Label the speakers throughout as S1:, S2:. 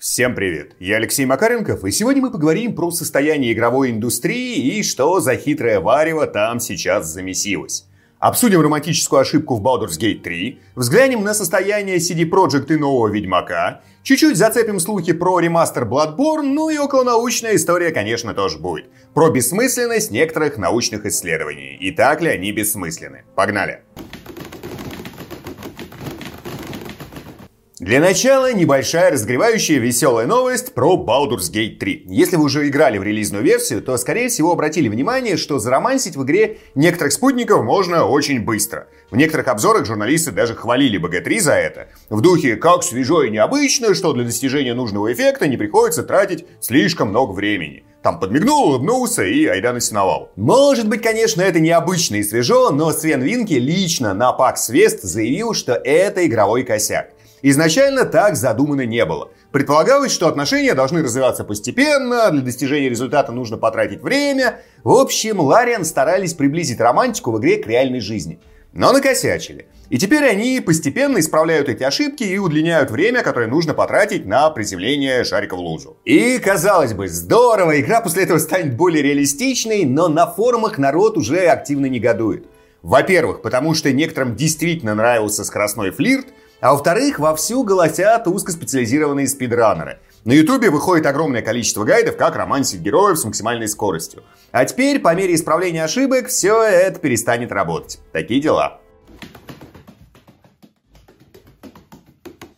S1: Всем привет! Я Алексей Макаренков, и сегодня мы поговорим про состояние игровой индустрии и что за хитрое варево там сейчас замесилось. Обсудим романтическую ошибку в Baldur's Gate 3, взглянем на состояние CD Projekt и нового Ведьмака, чуть-чуть зацепим слухи про ремастер Bloodborne, ну и околонаучная история, конечно, тоже будет. Про бессмысленность некоторых научных исследований. И так ли они бессмысленны? Погнали! Для начала небольшая разгревающая веселая новость про Baldur's Gate 3. Если вы уже играли в релизную версию, то скорее всего обратили внимание, что заромансить в игре некоторых спутников можно очень быстро. В некоторых обзорах журналисты даже хвалили BG3 за это. В духе «как свежо и необычно, что для достижения нужного эффекта не приходится тратить слишком много времени». Там подмигнул, улыбнулся и айда насиновал. Может быть, конечно, это необычно и свежо, но Свен Винки лично на PAX West заявил, что это игровой косяк. Изначально так задумано не было. Предполагалось, что отношения должны развиваться постепенно, для достижения результата нужно потратить время. В общем, Лариан старались приблизить романтику в игре к реальной жизни. Но накосячили. И теперь они постепенно исправляют эти ошибки и удлиняют время, которое нужно потратить на приземление шарика в лужу. И, казалось бы, здорово, игра после этого станет более реалистичной, но на форумах народ уже активно негодует. Во-первых, потому что некоторым действительно нравился скоростной флирт, а во-вторых, вовсю голосят узкоспециализированные спидранеры. На ютубе выходит огромное количество гайдов, как романсить героев с максимальной скоростью. А теперь, по мере исправления ошибок, все это перестанет работать. Такие дела.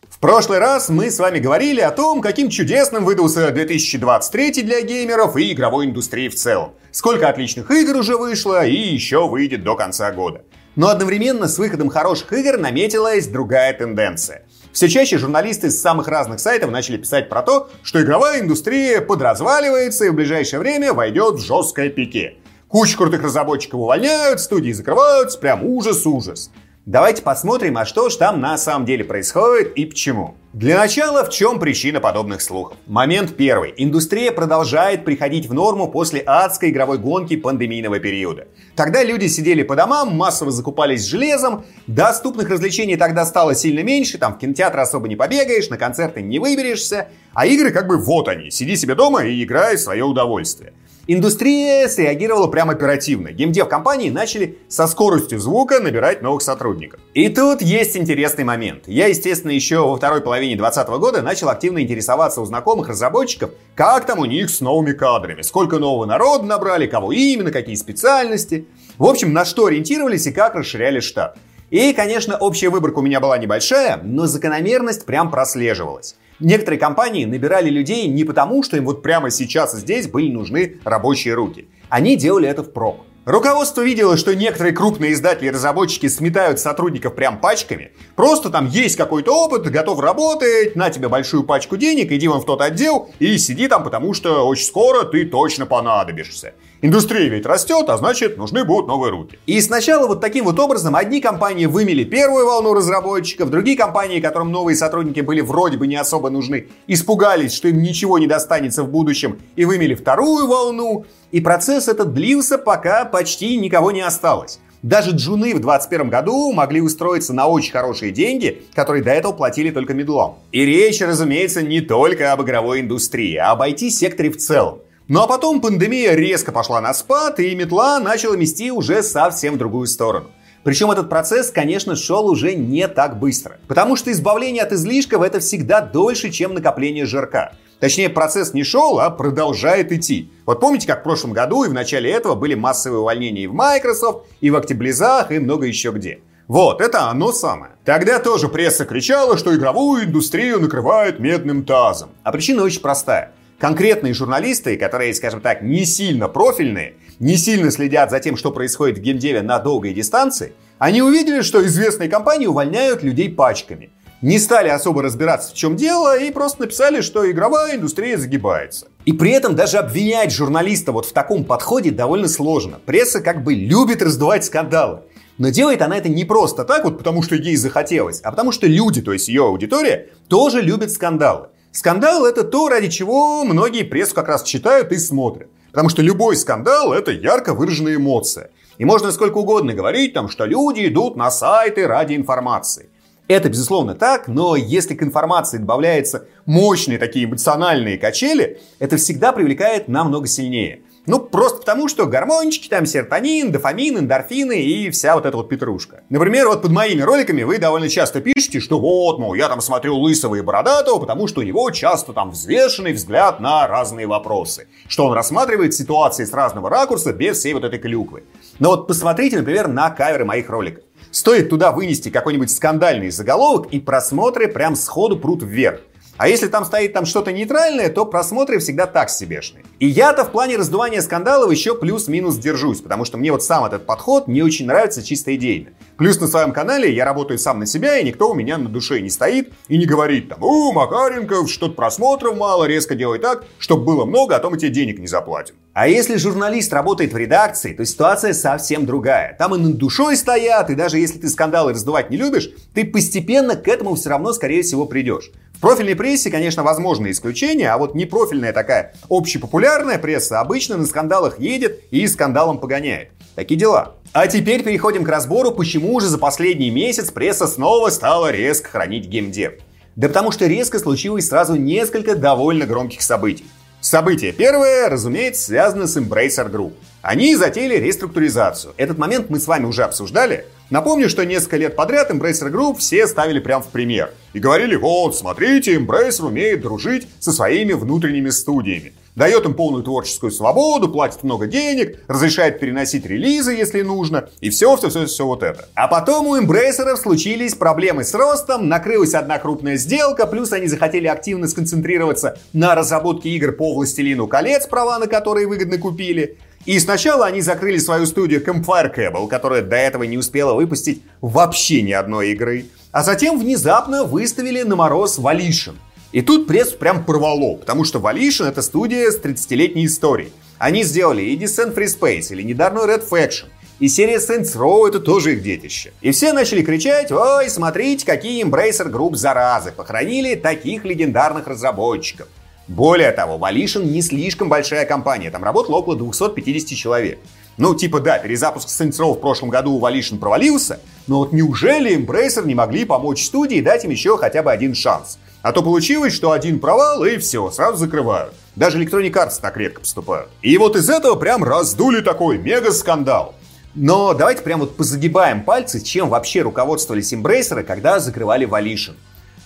S1: В прошлый раз мы с вами говорили о том, каким чудесным выдался 2023 для геймеров и игровой индустрии в целом. Сколько отличных игр уже вышло и еще выйдет до конца года. Но одновременно с выходом хороших игр наметилась другая тенденция. Все чаще журналисты с самых разных сайтов начали писать про то, что игровая индустрия подразваливается и в ближайшее время войдет в жесткое пике. Кучу крутых разработчиков увольняют, студии закрываются, прям ужас-ужас. Давайте посмотрим, а что же там на самом деле происходит и почему. Для начала, в чем причина подобных слухов? Момент первый. Индустрия продолжает приходить в норму после адской игровой гонки пандемийного периода. Тогда люди сидели по домам, массово закупались железом, доступных развлечений тогда стало сильно меньше, там в кинотеатр особо не побегаешь, на концерты не выберешься, а игры как бы вот они, сиди себе дома и играй в свое удовольствие. Индустрия среагировала прямо оперативно. Геймдев компании начали со скоростью звука набирать новых сотрудников. И тут есть интересный момент. Я, естественно, еще во второй половине 2020 года начал активно интересоваться у знакомых разработчиков, как там у них с новыми кадрами, сколько нового народа набрали, кого именно, какие специальности. В общем, на что ориентировались и как расширяли штат. И, конечно, общая выборка у меня была небольшая, но закономерность прям прослеживалась. Некоторые компании набирали людей не потому, что им вот прямо сейчас здесь были нужны рабочие руки. Они делали это впрок. Руководство видело, что некоторые крупные издатели и разработчики сметают сотрудников прям пачками. Просто там есть какой-то опыт, готов работать, на тебе большую пачку денег, иди вон в тот отдел и сиди там, потому что очень скоро ты точно понадобишься. Индустрия ведь растет, а значит нужны будут новые руки. И сначала вот таким вот образом одни компании вымели первую волну разработчиков, другие компании, которым новые сотрудники были вроде бы не особо нужны, испугались, что им ничего не достанется в будущем и вымели вторую волну. И процесс этот длился, пока почти никого не осталось. Даже джуны в 2021 году могли устроиться на очень хорошие деньги, которые до этого платили только медлом. И речь, разумеется, не только об игровой индустрии, а об IT-секторе в целом. Ну а потом пандемия резко пошла на спад, и метла начала мести уже совсем в другую сторону. Причем этот процесс, конечно, шел уже не так быстро. Потому что избавление от излишков это всегда дольше, чем накопление жирка. Точнее, процесс не шел, а продолжает идти. Вот помните, как в прошлом году и в начале этого были массовые увольнения и в Microsoft, и в Октябризах, и много еще где. Вот, это оно самое. Тогда тоже пресса кричала, что игровую индустрию накрывают медным тазом. А причина очень простая конкретные журналисты, которые, скажем так, не сильно профильные, не сильно следят за тем, что происходит в геймдеве на долгой дистанции, они увидели, что известные компании увольняют людей пачками. Не стали особо разбираться, в чем дело, и просто написали, что игровая индустрия загибается. И при этом даже обвинять журналиста вот в таком подходе довольно сложно. Пресса как бы любит раздувать скандалы. Но делает она это не просто так, вот потому что ей захотелось, а потому что люди, то есть ее аудитория, тоже любят скандалы. Скандал это то, ради чего многие прессу как раз читают и смотрят. Потому что любой скандал это ярко выраженная эмоция. И можно сколько угодно говорить, там, что люди идут на сайты ради информации. Это, безусловно, так, но если к информации добавляются мощные такие эмоциональные качели, это всегда привлекает намного сильнее. Ну, просто потому, что гормончики, там серотонин, дофамин, эндорфины и вся вот эта вот петрушка. Например, вот под моими роликами вы довольно часто пишете, что вот, мол, я там смотрю Лысого и Бородатого, потому что у него часто там взвешенный взгляд на разные вопросы. Что он рассматривает ситуации с разного ракурса без всей вот этой клюквы. Но вот посмотрите, например, на каверы моих роликов. Стоит туда вынести какой-нибудь скандальный заголовок, и просмотры прям сходу прут вверх. А если там стоит там что-то нейтральное, то просмотры всегда так себешные. И я-то в плане раздувания скандалов еще плюс-минус держусь, потому что мне вот сам этот подход не очень нравится чисто идейно. Плюс на своем канале я работаю сам на себя, и никто у меня на душе не стоит и не говорит там, «О, Макаренков, что-то просмотров мало, резко делай так, чтобы было много, а то мы тебе денег не заплатим». А если журналист работает в редакции, то ситуация совсем другая. Там и над душой стоят, и даже если ты скандалы раздувать не любишь, ты постепенно к этому все равно, скорее всего, придешь профильной прессе, конечно, возможны исключения, а вот непрофильная такая общепопулярная пресса обычно на скандалах едет и скандалом погоняет. Такие дела. А теперь переходим к разбору, почему же за последний месяц пресса снова стала резко хранить геймдев. Да потому что резко случилось сразу несколько довольно громких событий. Событие первое, разумеется, связано с Embracer Group. Они затеяли реструктуризацию. Этот момент мы с вами уже обсуждали. Напомню, что несколько лет подряд Embracer Group все ставили прям в пример. И говорили, вот, смотрите, Embracer умеет дружить со своими внутренними студиями. Дает им полную творческую свободу, платит много денег, разрешает переносить релизы, если нужно, и все, все, все, все вот это. А потом у Embracer случились проблемы с ростом, накрылась одна крупная сделка, плюс они захотели активно сконцентрироваться на разработке игр по Властелину колец, права на которые выгодно купили. И сначала они закрыли свою студию Campfire Cable, которая до этого не успела выпустить вообще ни одной игры. А затем внезапно выставили на мороз Volition. И тут пресс прям порвало, потому что Volition это студия с 30-летней историей. Они сделали и Descent Free Space, или недавно Red Faction. И серия Saints Row это тоже их детище. И все начали кричать, ой, смотрите, какие Embracer Group заразы, похоронили таких легендарных разработчиков. Более того, Volition не слишком большая компания, там работало около 250 человек. Ну, типа, да, перезапуск Saints Row в прошлом году у Volition провалился, но вот неужели Embracer не могли помочь студии и дать им еще хотя бы один шанс? А то получилось, что один провал и все, сразу закрывают. Даже Electronic Arts так редко поступают. И вот из этого прям раздули такой мега-скандал. Но давайте прям вот позагибаем пальцы, чем вообще руководствовались Embracer, когда закрывали Volition.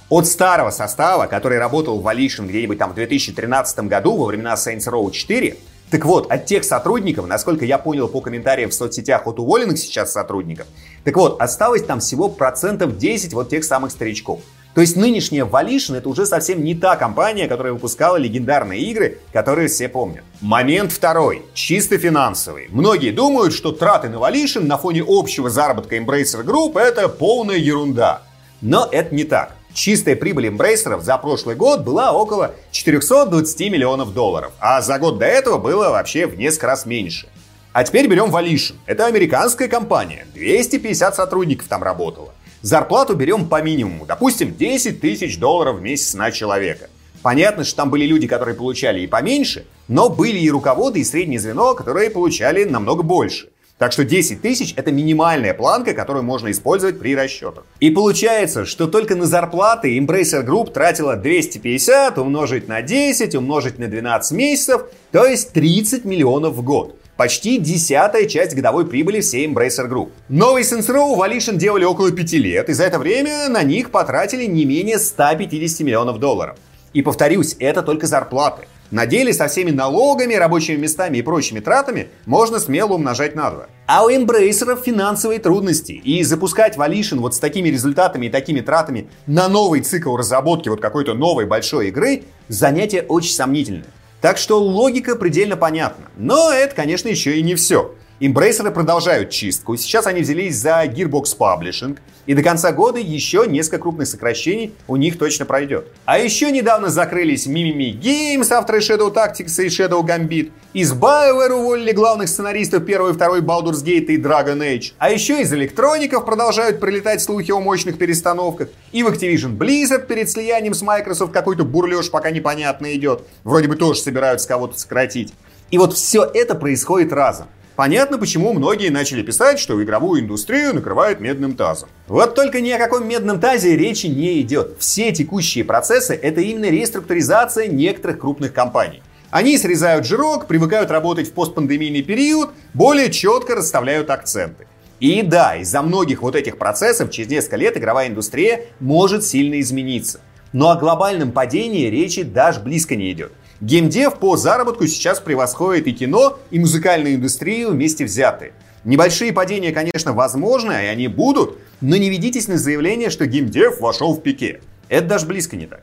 S1: От старого состава, который работал в Volition где-нибудь там в 2013 году, во времена Saints Row 4, так вот, от тех сотрудников, насколько я понял по комментариям в соцсетях от уволенных сейчас сотрудников, так вот, осталось там всего процентов 10 вот тех самых старичков. То есть нынешняя Volition это уже совсем не та компания, которая выпускала легендарные игры, которые все помнят. Момент второй, чисто финансовый. Многие думают, что траты на Volition на фоне общего заработка Embracer Group это полная ерунда. Но это не так. Чистая прибыль эмбрейсеров за прошлый год была около 420 миллионов долларов, а за год до этого было вообще в несколько раз меньше. А теперь берем Volition. Это американская компания, 250 сотрудников там работало. Зарплату берем по минимуму, допустим, 10 тысяч долларов в месяц на человека. Понятно, что там были люди, которые получали и поменьше, но были и руководы, и среднее звено, которые получали намного больше. Так что 10 тысяч это минимальная планка, которую можно использовать при расчетах. И получается, что только на зарплаты Embracer Group тратила 250 умножить на 10, умножить на 12 месяцев, то есть 30 миллионов в год. Почти десятая часть годовой прибыли всей Embracer Group. Новый Saints Row Volition делали около 5 лет, и за это время на них потратили не менее 150 миллионов долларов. И повторюсь, это только зарплаты. На деле со всеми налогами, рабочими местами и прочими тратами можно смело умножать на два. А у эмбрейсеров финансовые трудности. И запускать Volition вот с такими результатами и такими тратами на новый цикл разработки вот какой-то новой большой игры занятие очень сомнительное. Так что логика предельно понятна. Но это, конечно, еще и не все. Эмбрейсеры продолжают чистку. Сейчас они взялись за Gearbox Publishing. И до конца года еще несколько крупных сокращений у них точно пройдет. А еще недавно закрылись Mimimi Games, авторы Shadow Tactics и Shadow Gambit. Из BioWare уволили главных сценаристов первой и второй Baldur's Gate и Dragon Age. А еще из электроников продолжают прилетать слухи о мощных перестановках. И в Activision Blizzard перед слиянием с Microsoft какой-то бурлеж пока непонятно идет. Вроде бы тоже собираются кого-то сократить. И вот все это происходит разом. Понятно, почему многие начали писать, что игровую индустрию накрывает медным тазом. Вот только ни о каком медном тазе речи не идет. Все текущие процессы — это именно реструктуризация некоторых крупных компаний. Они срезают жирок, привыкают работать в постпандемийный период, более четко расставляют акценты. И да, из-за многих вот этих процессов через несколько лет игровая индустрия может сильно измениться. Но о глобальном падении речи даже близко не идет. Геймдев по заработку сейчас превосходит и кино, и музыкальную индустрию вместе взятые. Небольшие падения, конечно, возможны, и они будут, но не ведитесь на заявление, что геймдев вошел в пике. Это даже близко не так.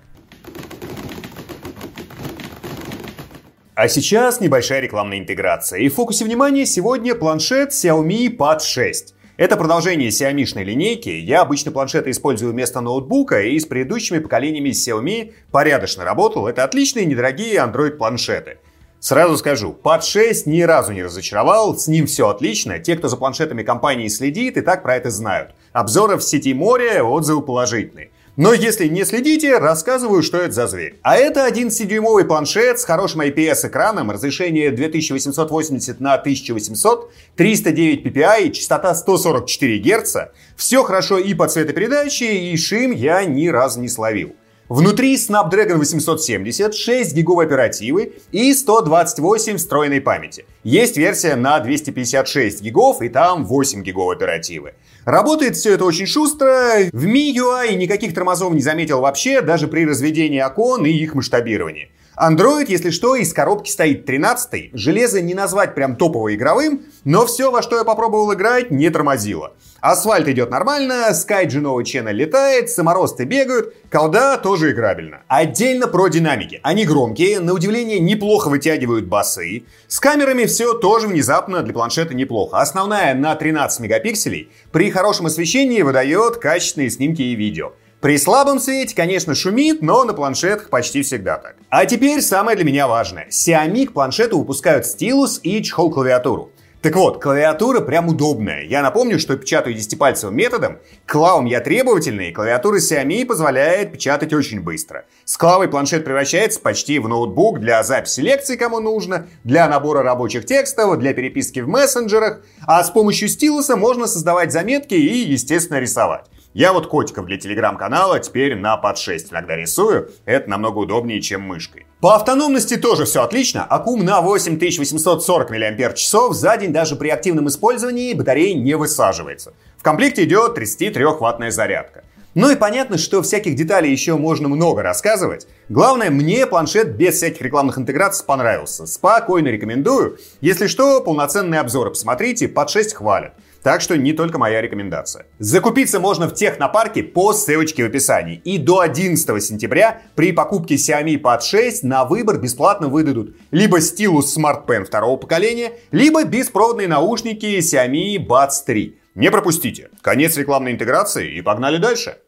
S1: А сейчас небольшая рекламная интеграция. И в фокусе внимания сегодня планшет Xiaomi Pad 6. Это продолжение Xiaomi-шной линейки. Я обычно планшеты использую вместо ноутбука и с предыдущими поколениями Xiaomi порядочно работал. Это отличные недорогие Android-планшеты. Сразу скажу, Pad 6 ни разу не разочаровал, с ним все отлично. Те, кто за планшетами компании следит, и так про это знают. Обзоры в сети море, отзывы положительные. Но если не следите, рассказываю, что это за зверь. А это 11-дюймовый планшет с хорошим IPS-экраном, разрешение 2880 на 1800, 309 ppi, частота 144 Гц. Все хорошо и по цветопередаче, и шим я ни разу не словил. Внутри Snapdragon 870, 6 гигов оперативы и 128 встроенной памяти. Есть версия на 256 гигов и там 8 гигов оперативы. Работает все это очень шустро. В MIUI никаких тормозов не заметил вообще, даже при разведении окон и их масштабировании. Android, если что, из коробки стоит 13 Железо не назвать прям топово игровым, но все, во что я попробовал играть, не тормозило. Асфальт идет нормально, Skyge новый Channel летает, саморосты бегают, колда тоже играбельно. Отдельно про динамики. Они громкие, на удивление неплохо вытягивают басы. С камерами все тоже внезапно для планшета неплохо. Основная на 13 мегапикселей, при хорошем освещении выдает качественные снимки и видео. При слабом свете, конечно, шумит, но на планшетах почти всегда так. А теперь самое для меня важное. Xiaomi к планшету выпускают стилус и чехол-клавиатуру. Так вот, клавиатура прям удобная. Я напомню, что печатаю десятипальцевым методом. Клавам я требовательный, и клавиатура Xiaomi позволяет печатать очень быстро. С клавой планшет превращается почти в ноутбук для записи лекций, кому нужно, для набора рабочих текстов, для переписки в мессенджерах. А с помощью стилуса можно создавать заметки и, естественно, рисовать. Я вот котиков для телеграм-канала теперь на под 6 иногда рисую. Это намного удобнее, чем мышкой. По автономности тоже все отлично. Аккум на 8840 мАч. За день даже при активном использовании батарея не высаживается. В комплекте идет 33-ваттная зарядка. Ну и понятно, что всяких деталей еще можно много рассказывать. Главное, мне планшет без всяких рекламных интеграций понравился. Спокойно рекомендую. Если что, полноценные обзоры посмотрите, под 6 хвалят. Так что не только моя рекомендация. Закупиться можно в технопарке по ссылочке в описании. И до 11 сентября при покупке Xiaomi Pad 6 на выбор бесплатно выдадут либо стилус Smart Pen второго поколения, либо беспроводные наушники Xiaomi Buds 3. Не пропустите. Конец рекламной интеграции и погнали дальше.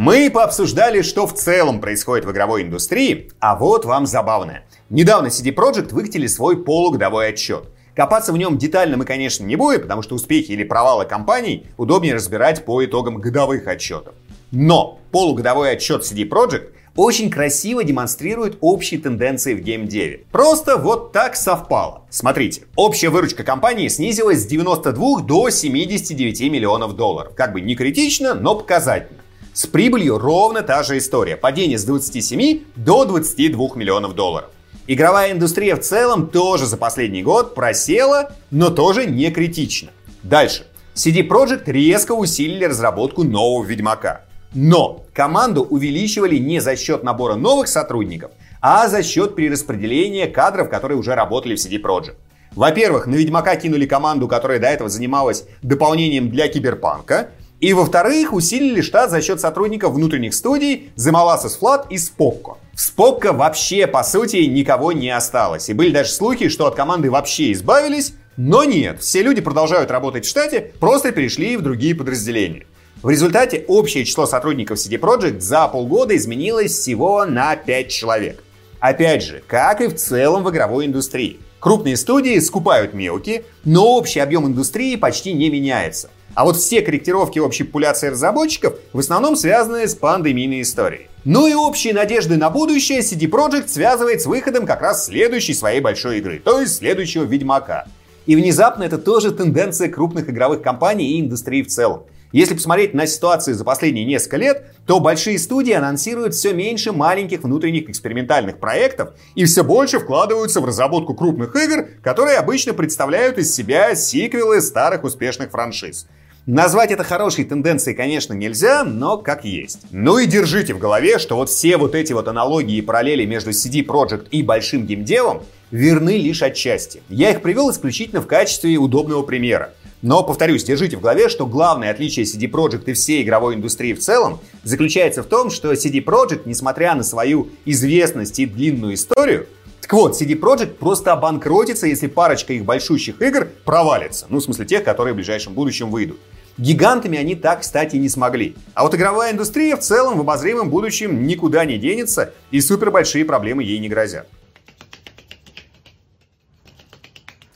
S1: Мы пообсуждали, что в целом происходит в игровой индустрии, а вот вам забавное. Недавно CD Projekt выкатили свой полугодовой отчет. Копаться в нем детально мы, конечно, не будем, потому что успехи или провалы компаний удобнее разбирать по итогам годовых отчетов. Но полугодовой отчет CD Projekt очень красиво демонстрирует общие тенденции в геймдеве. Просто вот так совпало. Смотрите, общая выручка компании снизилась с 92 до 79 миллионов долларов. Как бы не критично, но показательно. С прибылью ровно та же история. Падение с 27 до 22 миллионов долларов. Игровая индустрия в целом тоже за последний год просела, но тоже не критично. Дальше. CD Projekt резко усилили разработку нового Ведьмака. Но команду увеличивали не за счет набора новых сотрудников, а за счет перераспределения кадров, которые уже работали в CD Projekt. Во-первых, на Ведьмака кинули команду, которая до этого занималась дополнением для Киберпанка. И во-вторых, усилили штат за счет сотрудников внутренних студий Molasses Flat и Spokko. В Спокко вообще, по сути, никого не осталось. И были даже слухи, что от команды вообще избавились, но нет, все люди продолжают работать в штате, просто перешли в другие подразделения. В результате общее число сотрудников CD Projekt за полгода изменилось всего на 5 человек. Опять же, как и в целом в игровой индустрии. Крупные студии скупают мелкие, но общий объем индустрии почти не меняется. А вот все корректировки общей популяции разработчиков в основном связаны с пандемийной историей. Ну и общие надежды на будущее CD Projekt связывает с выходом как раз следующей своей большой игры, то есть следующего Ведьмака. И внезапно это тоже тенденция крупных игровых компаний и индустрии в целом. Если посмотреть на ситуацию за последние несколько лет, то большие студии анонсируют все меньше маленьких внутренних экспериментальных проектов и все больше вкладываются в разработку крупных игр, которые обычно представляют из себя сиквелы старых успешных франшиз. Назвать это хорошей тенденцией, конечно, нельзя, но как есть. Ну и держите в голове, что вот все вот эти вот аналогии и параллели между CD Projekt и большим геймдевом верны лишь отчасти. Я их привел исключительно в качестве удобного примера. Но, повторюсь, держите в голове, что главное отличие CD Projekt и всей игровой индустрии в целом заключается в том, что CD Projekt, несмотря на свою известность и длинную историю, так вот, CD Projekt просто обанкротится, если парочка их большущих игр провалится. Ну, в смысле тех, которые в ближайшем будущем выйдут. Гигантами они так, кстати, не смогли. А вот игровая индустрия в целом в обозримом будущем никуда не денется, и супер большие проблемы ей не грозят.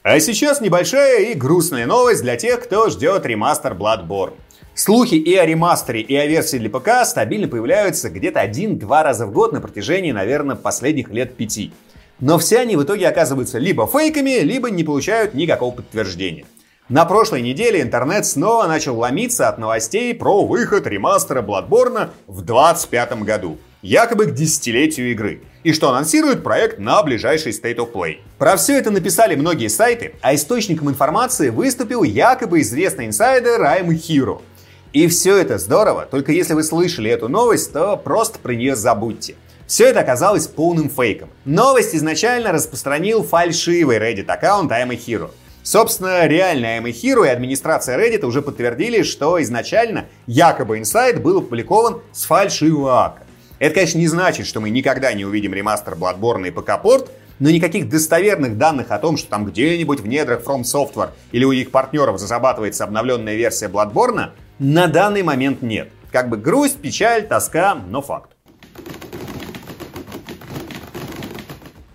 S1: А сейчас небольшая и грустная новость для тех, кто ждет ремастер Bloodborne. Слухи и о ремастере, и о версии для ПК стабильно появляются где-то один-два раза в год на протяжении, наверное, последних лет пяти. Но все они в итоге оказываются либо фейками, либо не получают никакого подтверждения. На прошлой неделе интернет снова начал ломиться от новостей про выход ремастера Bloodborne в 2025 году якобы к десятилетию игры, и что анонсирует проект на ближайший State of Play. Про все это написали многие сайты, а источником информации выступил якобы известный инсайдер I'm Hero. И все это здорово, только если вы слышали эту новость, то просто про нее забудьте. Все это оказалось полным фейком. Новость изначально распространил фальшивый Reddit аккаунт I'm a Hero. Собственно, реальный I'm a Hero и администрация Reddit уже подтвердили, что изначально якобы инсайд был опубликован с фальшивого ака. Это, конечно, не значит, что мы никогда не увидим ремастер Bloodborne и ПК-порт, но никаких достоверных данных о том, что там где-нибудь в недрах From Software или у их партнеров разрабатывается обновленная версия Bloodborne, на данный момент нет. Как бы грусть, печаль, тоска, но факт.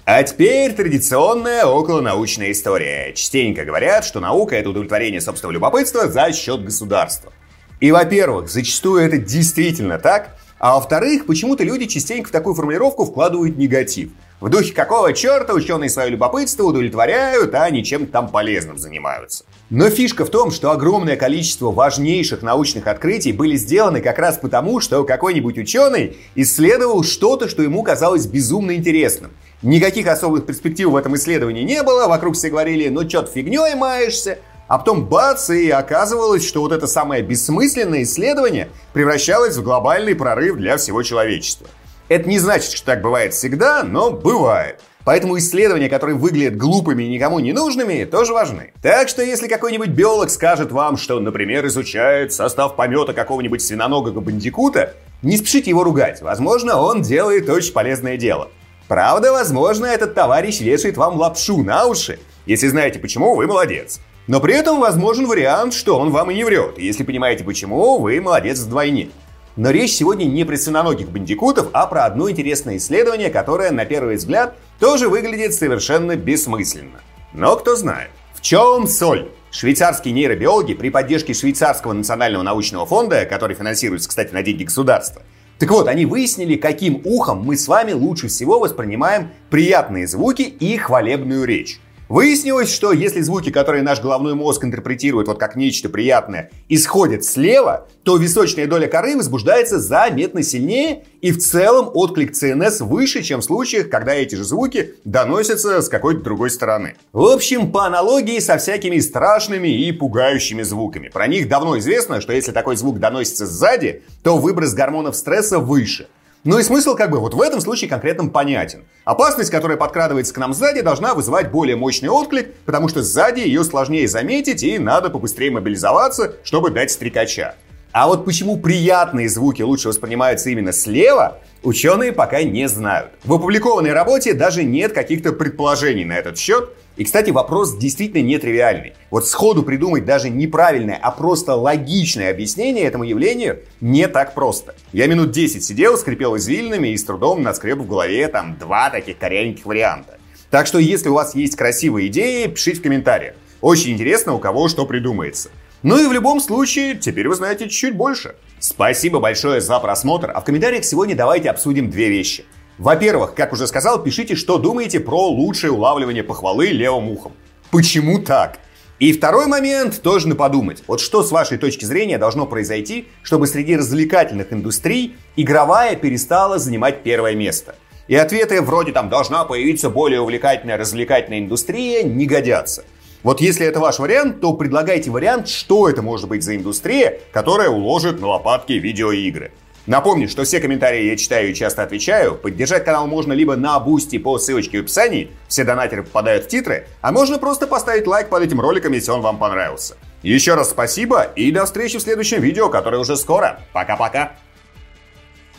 S1: А теперь традиционная околонаучная история. Частенько говорят, что наука — это удовлетворение собственного любопытства за счет государства. И, во-первых, зачастую это действительно так, а во-вторых, почему-то люди частенько в такую формулировку вкладывают негатив. В духе какого черта ученые свое любопытство удовлетворяют, а ничем там полезным занимаются. Но фишка в том, что огромное количество важнейших научных открытий были сделаны как раз потому, что какой-нибудь ученый исследовал что-то, что ему казалось безумно интересным. Никаких особых перспектив в этом исследовании не было, вокруг все говорили, ну чё ты фигней маешься, а потом бац, и оказывалось, что вот это самое бессмысленное исследование превращалось в глобальный прорыв для всего человечества. Это не значит, что так бывает всегда, но бывает. Поэтому исследования, которые выглядят глупыми и никому не нужными, тоже важны. Так что если какой-нибудь биолог скажет вам, что, например, изучает состав помета какого-нибудь свиноногого бандикута, не спешите его ругать. Возможно, он делает очень полезное дело. Правда, возможно, этот товарищ вешает вам лапшу на уши. Если знаете почему, вы молодец. Но при этом возможен вариант, что он вам и не врет. Если понимаете почему, вы молодец вдвойне. Но речь сегодня не про свиноногих бандикутов, а про одно интересное исследование, которое, на первый взгляд, тоже выглядит совершенно бессмысленно. Но кто знает. В чем соль? Швейцарские нейробиологи при поддержке Швейцарского национального научного фонда, который финансируется, кстати, на деньги государства, так вот, они выяснили, каким ухом мы с вами лучше всего воспринимаем приятные звуки и хвалебную речь. Выяснилось, что если звуки, которые наш головной мозг интерпретирует вот как нечто приятное, исходят слева, то височная доля коры возбуждается заметно сильнее, и в целом отклик ЦНС выше, чем в случаях, когда эти же звуки доносятся с какой-то другой стороны. В общем, по аналогии со всякими страшными и пугающими звуками. Про них давно известно, что если такой звук доносится сзади, то выброс гормонов стресса выше. Ну и смысл как бы вот в этом случае конкретно понятен. Опасность, которая подкрадывается к нам сзади, должна вызывать более мощный отклик, потому что сзади ее сложнее заметить и надо побыстрее мобилизоваться, чтобы дать стрекача. А вот почему приятные звуки лучше воспринимаются именно слева, ученые пока не знают. В опубликованной работе даже нет каких-то предположений на этот счет, и, кстати, вопрос действительно нетривиальный. Вот сходу придумать даже неправильное, а просто логичное объяснение этому явлению не так просто. Я минут 10 сидел, скрипел извилинами и с трудом наскреб в голове там два таких корявеньких варианта. Так что, если у вас есть красивые идеи, пишите в комментариях. Очень интересно, у кого что придумается. Ну и в любом случае, теперь вы знаете чуть-чуть больше. Спасибо большое за просмотр, а в комментариях сегодня давайте обсудим две вещи. Во-первых, как уже сказал, пишите, что думаете про лучшее улавливание похвалы левым ухом. Почему так? И второй момент тоже на подумать. Вот что с вашей точки зрения должно произойти, чтобы среди развлекательных индустрий игровая перестала занимать первое место? И ответы вроде там «должна появиться более увлекательная развлекательная индустрия» не годятся. Вот если это ваш вариант, то предлагайте вариант, что это может быть за индустрия, которая уложит на лопатки видеоигры. Напомню, что все комментарии я читаю и часто отвечаю. Поддержать канал можно либо на Boosty по ссылочке в описании, все донатеры попадают в титры, а можно просто поставить лайк под этим роликом, если он вам понравился. Еще раз спасибо и до встречи в следующем видео, которое уже скоро. Пока-пока.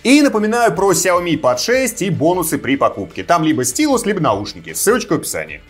S1: И напоминаю про Xiaomi Pad 6 и бонусы при покупке. Там либо стилус, либо наушники. Ссылочка в описании.